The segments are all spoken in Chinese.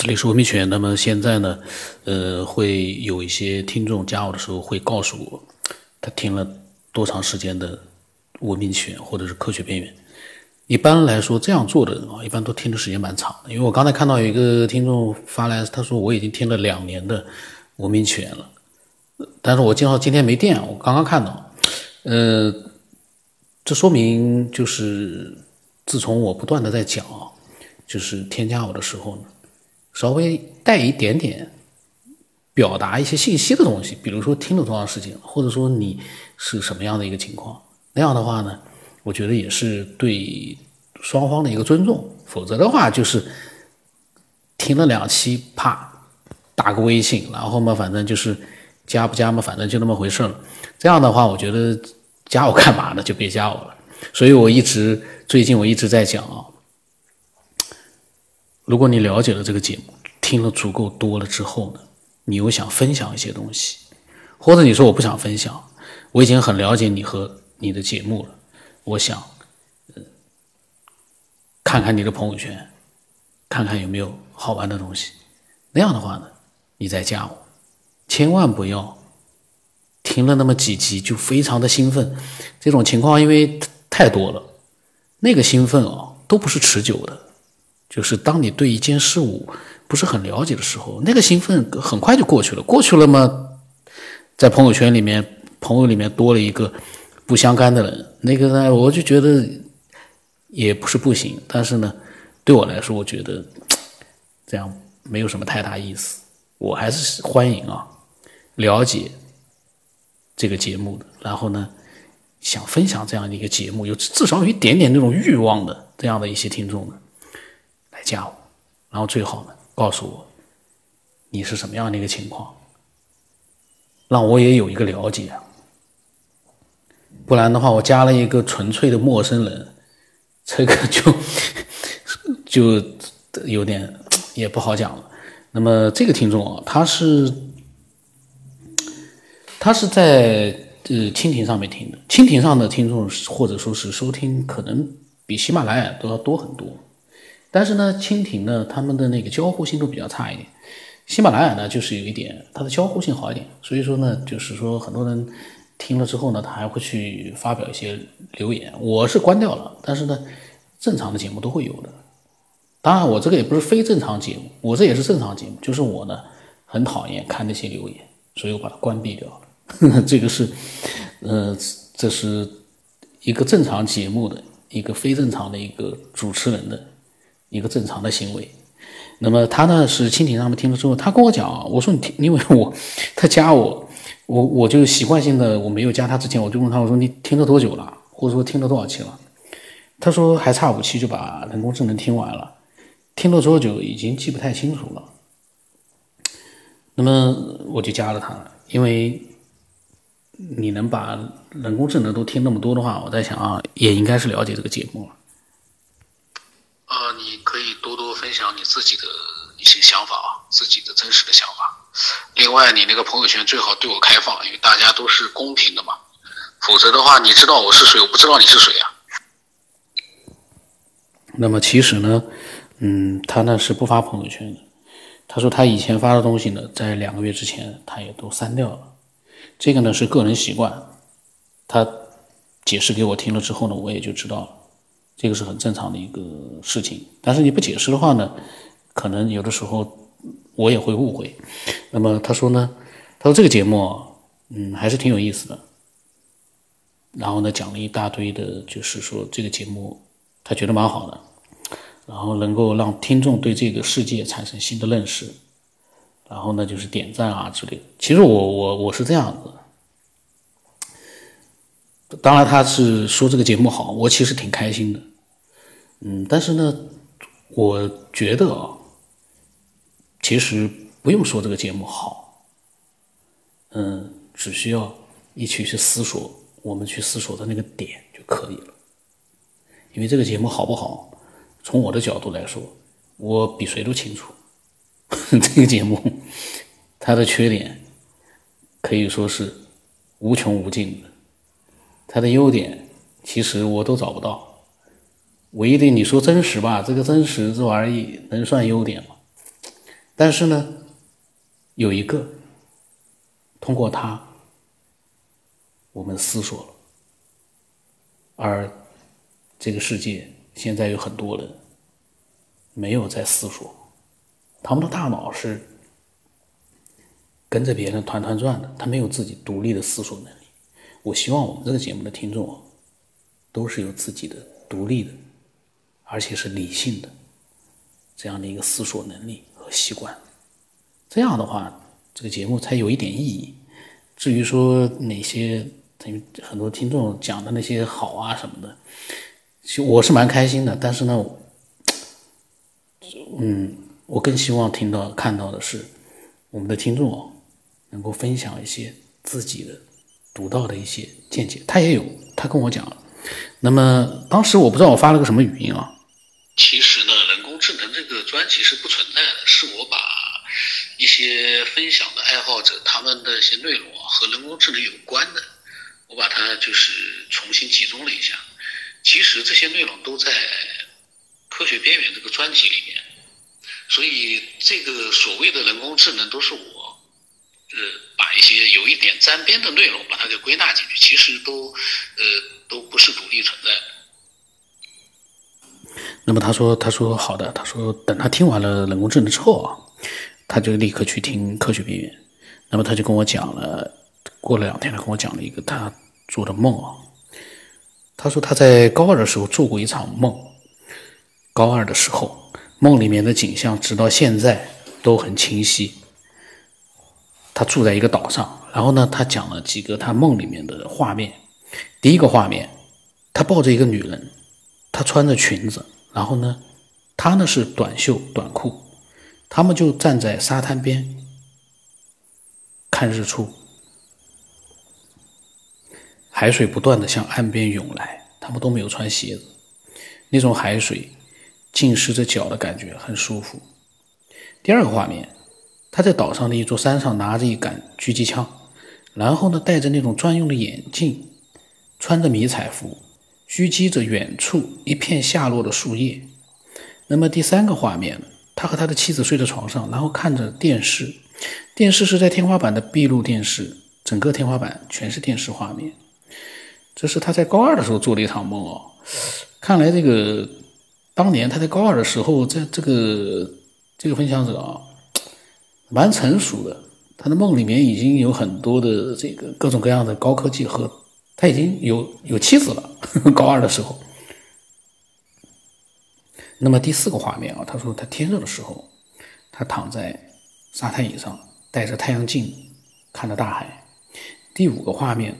这里是文明犬。那么现在呢，呃，会有一些听众加我的时候会告诉我，他听了多长时间的文明犬或者是科学边缘。一般来说，这样做的人啊，一般都听的时间蛮长的。因为我刚才看到有一个听众发来，他说我已经听了两年的文明犬了，但是我正好今天没电，我刚刚看到，呃，这说明就是自从我不断的在讲，就是添加我的时候呢。稍微带一点点表达一些信息的东西，比如说听了多长时间，或者说你是什么样的一个情况，那样的话呢，我觉得也是对双方的一个尊重。否则的话，就是听了两期，啪打个微信，然后嘛，反正就是加不加嘛，反正就那么回事了。这样的话，我觉得加我干嘛呢？就别加我了。所以我一直最近我一直在讲啊。如果你了解了这个节目，听了足够多了之后呢，你又想分享一些东西，或者你说我不想分享，我已经很了解你和你的节目了，我想，看看你的朋友圈，看看有没有好玩的东西，那样的话呢，你再加我，千万不要听了那么几集就非常的兴奋，这种情况因为太多了，那个兴奋啊都不是持久的。就是当你对一件事物不是很了解的时候，那个兴奋很快就过去了。过去了吗？在朋友圈里面，朋友里面多了一个不相干的人，那个呢，我就觉得也不是不行。但是呢，对我来说，我觉得这样没有什么太大意思。我还是欢迎啊，了解这个节目的，然后呢，想分享这样的一个节目，有至少有一点点那种欲望的这样的一些听众呢。加我，然后最好呢，告诉我你是什么样的一个情况，让我也有一个了解。不然的话，我加了一个纯粹的陌生人，这个就 就有点也不好讲了。那么这个听众啊，他是他是在呃蜻蜓上面听的，蜻蜓上的听众或者说是收听，可能比喜马拉雅都要多很多。但是呢，蜻蜓呢，他们的那个交互性都比较差一点。喜马拉雅呢，就是有一点它的交互性好一点。所以说呢，就是说很多人听了之后呢，他还会去发表一些留言。我是关掉了，但是呢，正常的节目都会有的。当然，我这个也不是非正常节目，我这也是正常节目。就是我呢，很讨厌看那些留言，所以我把它关闭掉了。这个是，呃，这是一个正常节目的一个非正常的一个主持人的。一个正常的行为，那么他呢是蜻蜓上面听了之后，他跟我讲，我说你听，因为我他加我，我我就习惯性的我没有加他之前，我就问他，我说你听了多久了，或者说听了多少期了？他说还差五期就把人工智能听完了，听了多久已经记不太清楚了。那么我就加了他，因为你能把人工智能都听那么多的话，我在想啊，也应该是了解这个节目了。呃，你可以多多分享你自己的一些想法啊，自己的真实的想法。另外，你那个朋友圈最好对我开放，因为大家都是公平的嘛。否则的话，你知道我是谁，我不知道你是谁啊。那么其实呢，嗯，他呢是不发朋友圈的。他说他以前发的东西呢，在两个月之前他也都删掉了。这个呢是个人习惯。他解释给我听了之后呢，我也就知道了。这个是很正常的一个事情，但是你不解释的话呢，可能有的时候我也会误会。那么他说呢，他说这个节目，嗯，还是挺有意思的。然后呢，讲了一大堆的，就是说这个节目他觉得蛮好的，然后能够让听众对这个世界产生新的认识。然后呢，就是点赞啊之类的。其实我我我是这样子。当然，他是说这个节目好，我其实挺开心的。嗯，但是呢，我觉得啊，其实不用说这个节目好，嗯，只需要一起去思索，我们去思索的那个点就可以了。因为这个节目好不好，从我的角度来说，我比谁都清楚。这个节目它的缺点可以说是无穷无尽的。它的优点其实我都找不到，唯一的你说真实吧，这个真实这玩意能算优点吗？但是呢，有一个通过他，我们思索了，而这个世界现在有很多人没有在思索，他们的大脑是跟着别人团团转的，他没有自己独立的思索能力。我希望我们这个节目的听众啊都是有自己的独立的，而且是理性的这样的一个思索能力和习惯。这样的话，这个节目才有一点意义。至于说哪些等于很多听众讲的那些好啊什么的，其实我是蛮开心的。但是呢，嗯，我更希望听到看到的是我们的听众能够分享一些自己的。独到的一些见解，他也有，他跟我讲了。那么当时我不知道我发了个什么语音啊。其实呢，人工智能这个专辑是不存在的，是我把一些分享的爱好者他们的一些内容啊和人工智能有关的，我把它就是重新集中了一下。其实这些内容都在《科学边缘》这个专辑里面，所以这个所谓的人工智能都是我。呃，把一些有一点沾边的内容把它给归纳进去，其实都呃都不是独立存在的。那么他说，他说好的，他说等他听完了人工智能之后啊，他就立刻去听科学边缘。那么他就跟我讲了，过了两天，他跟我讲了一个他做的梦啊。他说他在高二的时候做过一场梦，高二的时候梦里面的景象直到现在都很清晰。他住在一个岛上，然后呢，他讲了几个他梦里面的画面。第一个画面，他抱着一个女人，她穿着裙子，然后呢，他呢是短袖短裤，他们就站在沙滩边看日出，海水不断的向岸边涌来，他们都没有穿鞋子，那种海水浸湿着脚的感觉很舒服。第二个画面。他在岛上的一座山上拿着一杆狙击枪，然后呢戴着那种专用的眼镜，穿着迷彩服，狙击着远处一片下落的树叶。那么第三个画面，他和他的妻子睡在床上，然后看着电视，电视是在天花板的闭路电视，整个天花板全是电视画面。这是他在高二的时候做的一场梦哦。看来这个当年他在高二的时候，在这个这个分享者啊。蛮成熟的，他的梦里面已经有很多的这个各种各样的高科技和他已经有有妻子了。高二的时候，那么第四个画面啊，他说他天热的时候，他躺在沙滩椅上，戴着太阳镜看着大海。第五个画面，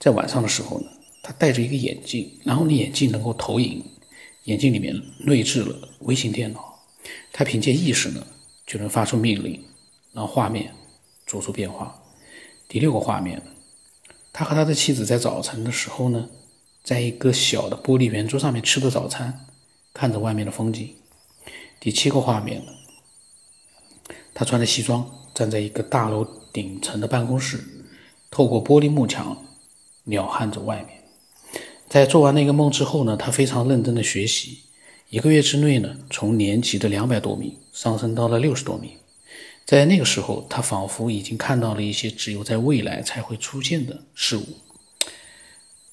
在晚上的时候呢，他戴着一个眼镜，然后呢眼镜能够投影，眼镜里面内置了微型电脑，他凭借意识呢。就能发出命令，让画面做出变化。第六个画面，他和他的妻子在早晨的时候呢，在一个小的玻璃圆桌上面吃着早餐，看着外面的风景。第七个画面呢，他穿着西装站在一个大楼顶层的办公室，透过玻璃幕墙鸟瞰着外面。在做完那个梦之后呢，他非常认真的学习。一个月之内呢，从年级的两百多名上升到了六十多名。在那个时候，他仿佛已经看到了一些只有在未来才会出现的事物。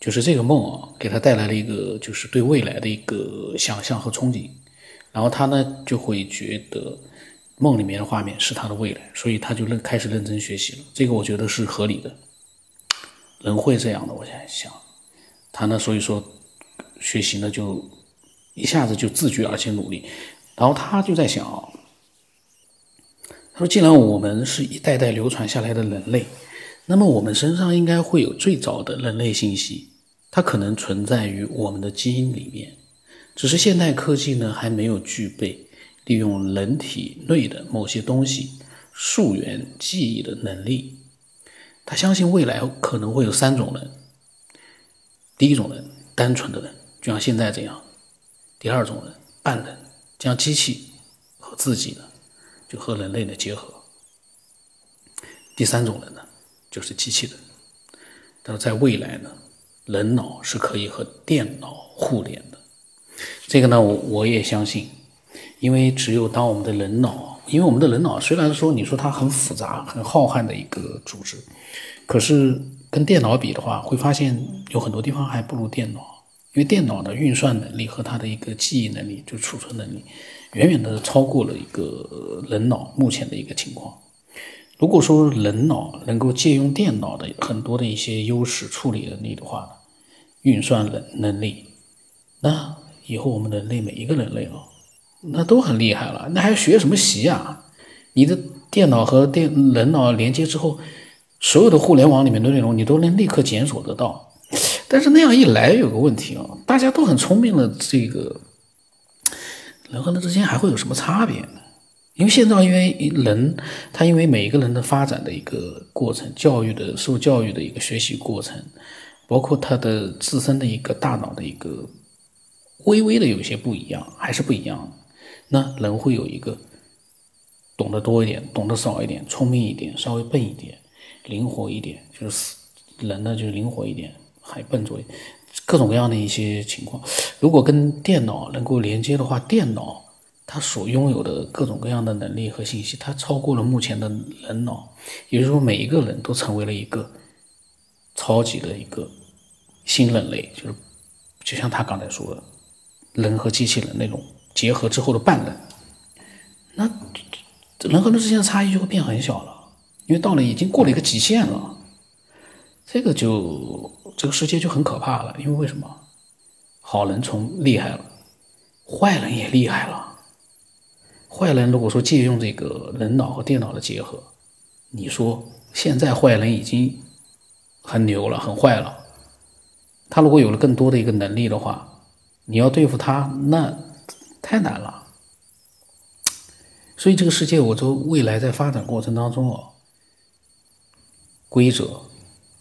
就是这个梦啊，给他带来了一个就是对未来的一个想象和憧憬。然后他呢就会觉得梦里面的画面是他的未来，所以他就认开始认真学习了。这个我觉得是合理的，人会这样的。我在想，他呢，所以说学习呢就。一下子就自觉而且努力，然后他就在想，说：“既然我们是一代代流传下来的人类，那么我们身上应该会有最早的人类信息，它可能存在于我们的基因里面，只是现代科技呢还没有具备利用人体内的某些东西溯源记忆的能力。他相信未来可能会有三种人：第一种人，单纯的人，就像现在这样。”第二种人，半人，将机器和自己呢，就和人类的结合。第三种人呢，就是机器人。但是在未来呢，人脑是可以和电脑互联的。这个呢，我我也相信，因为只有当我们的人脑因为我们的人脑虽然说你说它很复杂、很浩瀚的一个组织，可是跟电脑比的话，会发现有很多地方还不如电脑。因为电脑的运算能力和它的一个记忆能力，就储存能力，远远的超过了一个人脑目前的一个情况。如果说人脑能够借用电脑的很多的一些优势处理能力的话，运算能能力，那以后我们人类每一个人类哦，那都很厉害了。那还学什么习啊？你的电脑和电人脑连接之后，所有的互联网里面的内容，你都能立刻检索得到。但是那样一来有个问题啊，大家都很聪明了，这个人和人之间还会有什么差别呢？因为现在因为人他因为每一个人的发展的一个过程，教育的受教育的一个学习过程，包括他的自身的一个大脑的一个微微的有些不一样，还是不一样。那人会有一个懂得多一点，懂得少一点，聪明一点，稍微笨一点，灵活一点，就是人呢就是灵活一点。还笨拙，各种各样的一些情况。如果跟电脑能够连接的话，电脑它所拥有的各种各样的能力和信息，它超过了目前的人脑。也就是说，每一个人都成为了一个超级的一个新人类，就是就像他刚才说的，人和机器人那种结合之后的半人。那人和人之间的差异就会变很小了，因为到了已经过了一个极限了。这个就这个世界就很可怕了，因为为什么？好人从厉害了，坏人也厉害了。坏人如果说借用这个人脑和电脑的结合，你说现在坏人已经很牛了，很坏了。他如果有了更多的一个能力的话，你要对付他，那太难了。所以这个世界，我说未来在发展过程当中哦，规则。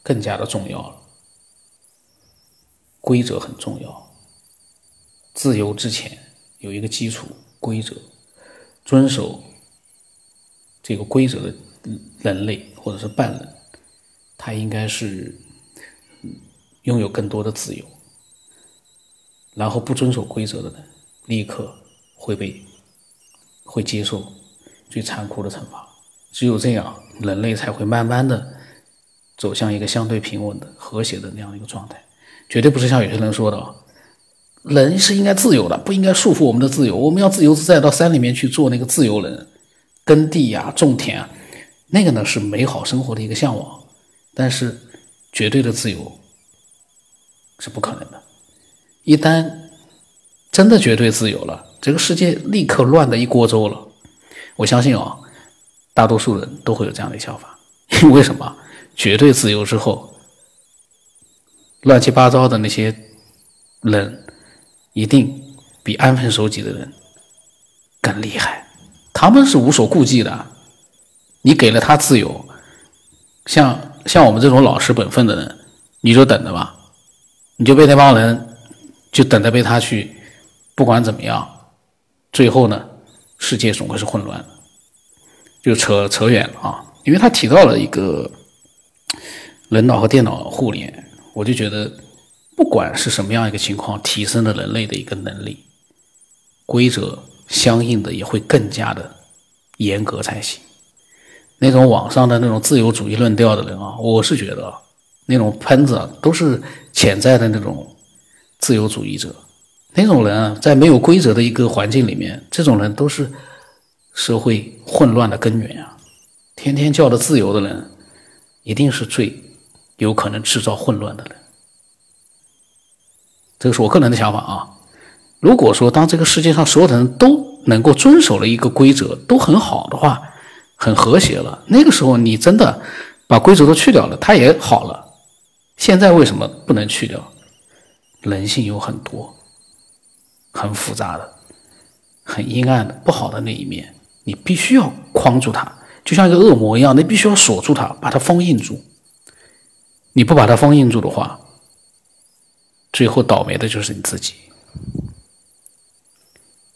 更加的重要了，规则很重要。自由之前有一个基础规则，遵守这个规则的人类或者是半人，他应该是拥有更多的自由。然后不遵守规则的人，立刻会被会接受最残酷的惩罚。只有这样，人类才会慢慢的。走向一个相对平稳的、和谐的那样一个状态，绝对不是像有些人说的，人是应该自由的，不应该束缚我们的自由。我们要自由自在到山里面去做那个自由人，耕地呀、种田啊，那个呢是美好生活的一个向往。但是绝对的自由是不可能的。一旦真的绝对自由了，这个世界立刻乱的一锅粥了。我相信啊，大多数人都会有这样的想法，因 为什么？绝对自由之后，乱七八糟的那些人，一定比安分守己的人更厉害。他们是无所顾忌的。你给了他自由，像像我们这种老实本分的人，你就等着吧，你就被那帮人就等着被他去，不管怎么样，最后呢，世界总会是混乱。就扯扯远了啊，因为他提到了一个。人脑和电脑互联，我就觉得，不管是什么样一个情况，提升了人类的一个能力，规则相应的也会更加的严格才行。那种网上的那种自由主义论调的人啊，我是觉得那种喷子都是潜在的那种自由主义者。那种人啊，在没有规则的一个环境里面，这种人都是社会混乱的根源啊。天天叫的自由的人，一定是最。有可能制造混乱的人，这个是我个人的想法啊。如果说当这个世界上所有的人都能够遵守了一个规则，都很好的话，很和谐了，那个时候你真的把规则都去掉了，它也好了。现在为什么不能去掉？人性有很多很复杂的、很阴暗的、不好的那一面，你必须要框住它，就像一个恶魔一样，你必须要锁住它，把它封印住。你不把它封印住的话，最后倒霉的就是你自己。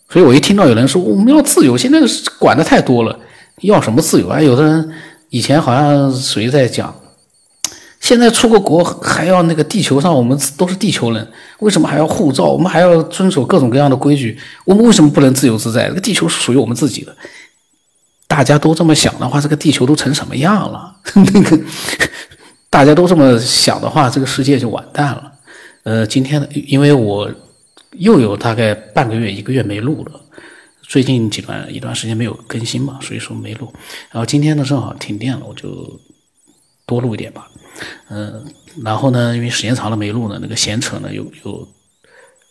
所以我一听到有人说我们要自由，现在管的太多了，要什么自由啊？有的人以前好像谁在讲，现在出个国还要那个地球上我们都是地球人，为什么还要护照？我们还要遵守各种各样的规矩？我们为什么不能自由自在？这个地球是属于我们自己的。大家都这么想的话，这个地球都成什么样了？那 个大家都这么想的话，这个世界就完蛋了。呃，今天呢，因为我又有大概半个月、一个月没录了，最近几段一段时间没有更新嘛，所以说没录。然后今天呢，正好停电了，我就多录一点吧。嗯，然后呢，因为时间长了没录呢，那个闲扯呢又又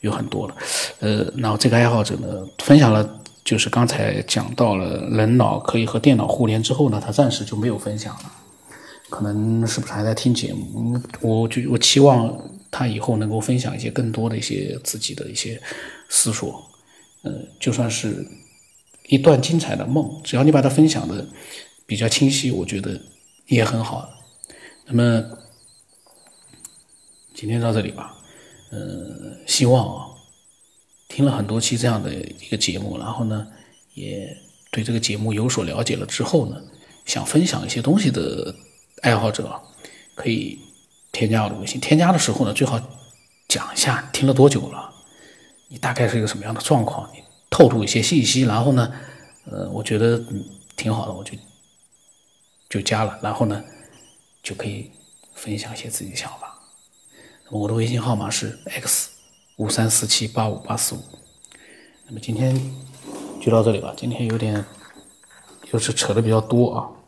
有很多了。呃，然后这个爱好者呢，分享了，就是刚才讲到了人脑可以和电脑互联之后呢，他暂时就没有分享了。可能是不是还在听节目？我就我期望他以后能够分享一些更多的一些自己的一些思索。呃，就算是一段精彩的梦，只要你把它分享的比较清晰，我觉得也很好。那么今天到这里吧。呃，希望啊，听了很多期这样的一个节目，然后呢，也对这个节目有所了解了之后呢，想分享一些东西的。爱好者可以添加我的微信。添加的时候呢，最好讲一下听了多久了，你大概是一个什么样的状况，你透露一些信息。然后呢，呃，我觉得挺好的，我就就加了。然后呢，就可以分享一些自己的想法。那么我的微信号码是 x 五三四七八五八四五。那么今天就到这里吧。今天有点就是扯的比较多啊。